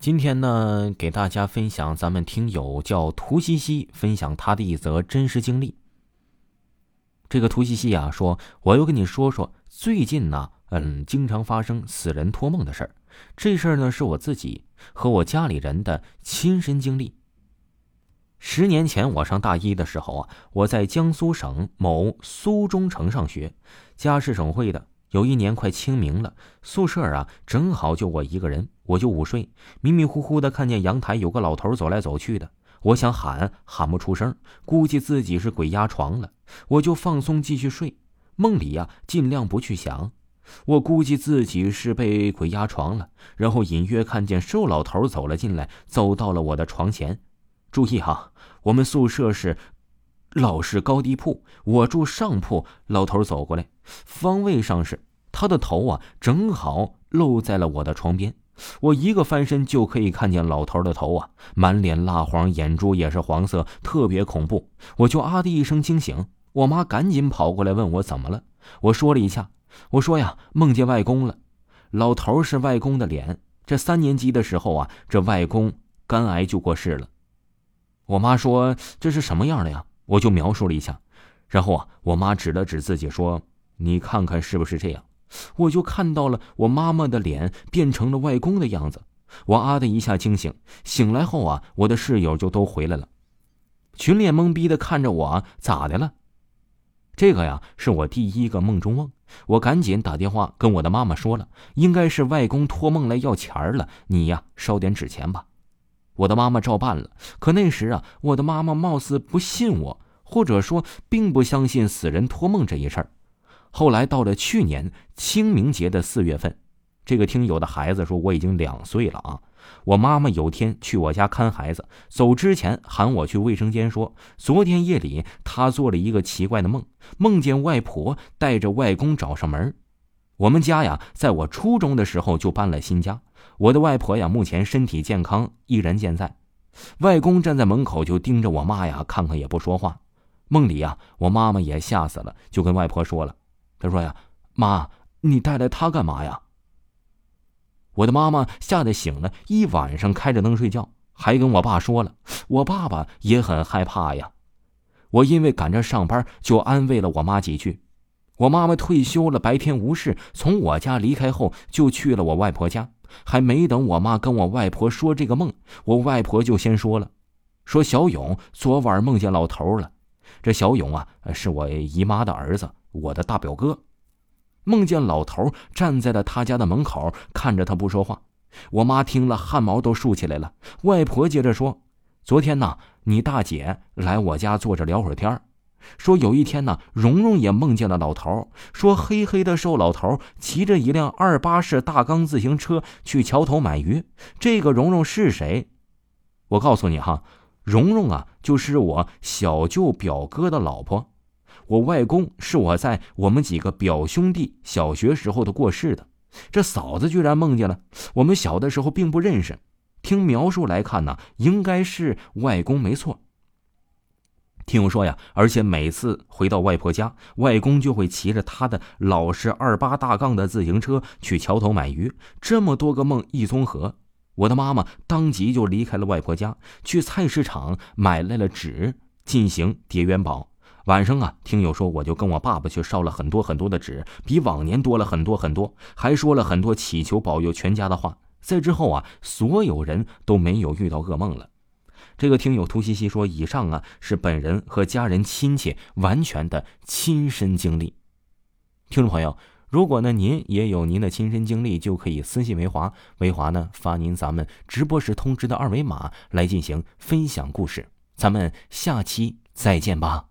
今天呢，给大家分享咱们听友叫涂西西分享他的一则真实经历。这个涂西西啊说：“我又跟你说说最近呢，嗯，经常发生死人托梦的事儿。这事儿呢是我自己和我家里人的亲身经历。十年前我上大一的时候啊，我在江苏省某苏中城上学，家是省会的。”有一年快清明了，宿舍啊正好就我一个人，我就午睡，迷迷糊糊的看见阳台有个老头走来走去的，我想喊喊不出声，估计自己是鬼压床了，我就放松继续睡，梦里呀尽量不去想，我估计自己是被鬼压床了，然后隐约看见瘦老头走了进来，走到了我的床前，注意哈，我们宿舍是。老式高低铺，我住上铺。老头走过来，方位上是他的头啊，正好露在了我的床边。我一个翻身就可以看见老头的头啊，满脸蜡黄，眼珠也是黄色，特别恐怖。我就啊的一声惊醒，我妈赶紧跑过来问我怎么了。我说了一下，我说呀，梦见外公了。老头是外公的脸。这三年级的时候啊，这外公肝癌就过世了。我妈说这是什么样的呀？我就描述了一下，然后啊，我妈指了指自己说：“你看看是不是这样？”我就看到了我妈妈的脸变成了外公的样子，我啊的一下惊醒。醒来后啊，我的室友就都回来了，群脸懵逼的看着我，咋的了？这个呀，是我第一个梦中梦。我赶紧打电话跟我的妈妈说了，应该是外公托梦来要钱了，你呀，烧点纸钱吧。我的妈妈照办了，可那时啊，我的妈妈貌似不信我，或者说并不相信死人托梦这一事儿。后来到了去年清明节的四月份，这个听友的孩子说我已经两岁了啊。我妈妈有天去我家看孩子，走之前喊我去卫生间，说昨天夜里她做了一个奇怪的梦，梦见外婆带着外公找上门。我们家呀，在我初中的时候就搬了新家。我的外婆呀，目前身体健康，依然健在。外公站在门口就盯着我妈呀，看看也不说话。梦里呀，我妈妈也吓死了，就跟外婆说了：“他说呀，妈，你带来他干嘛呀？”我的妈妈吓得醒了，一晚上开着灯睡觉，还跟我爸说了。我爸爸也很害怕呀。我因为赶着上班，就安慰了我妈几句。我妈妈退休了，白天无事，从我家离开后就去了我外婆家。还没等我妈跟我外婆说这个梦，我外婆就先说了，说小勇昨晚梦见老头了。这小勇啊，是我姨妈的儿子，我的大表哥。梦见老头站在了他家的门口，看着他不说话。我妈听了，汗毛都竖起来了。外婆接着说：“昨天呢，你大姐来我家坐着聊会儿天。”说有一天呢，蓉蓉也梦见了老头。说黑黑的瘦老头骑着一辆二八式大缸自行车去桥头买鱼。这个蓉蓉是谁？我告诉你哈，蓉蓉啊，就是我小舅表哥的老婆。我外公是我在我们几个表兄弟小学时候的过世的。这嫂子居然梦见了。我们小的时候并不认识，听描述来看呢，应该是外公没错。听我说呀，而且每次回到外婆家，外公就会骑着他的老式二八大杠的自行车去桥头买鱼。这么多个梦一综合，我的妈妈当即就离开了外婆家，去菜市场买来了纸进行叠元宝。晚上啊，听友说我就跟我爸爸去烧了很多很多的纸，比往年多了很多很多，还说了很多祈求保佑全家的话。在之后啊，所有人都没有遇到噩梦了。这个听友涂西西说：“以上啊是本人和家人亲戚完全的亲身经历。”听众朋友，如果呢您也有您的亲身经历，就可以私信维华，维华呢发您咱们直播时通知的二维码来进行分享故事。咱们下期再见吧。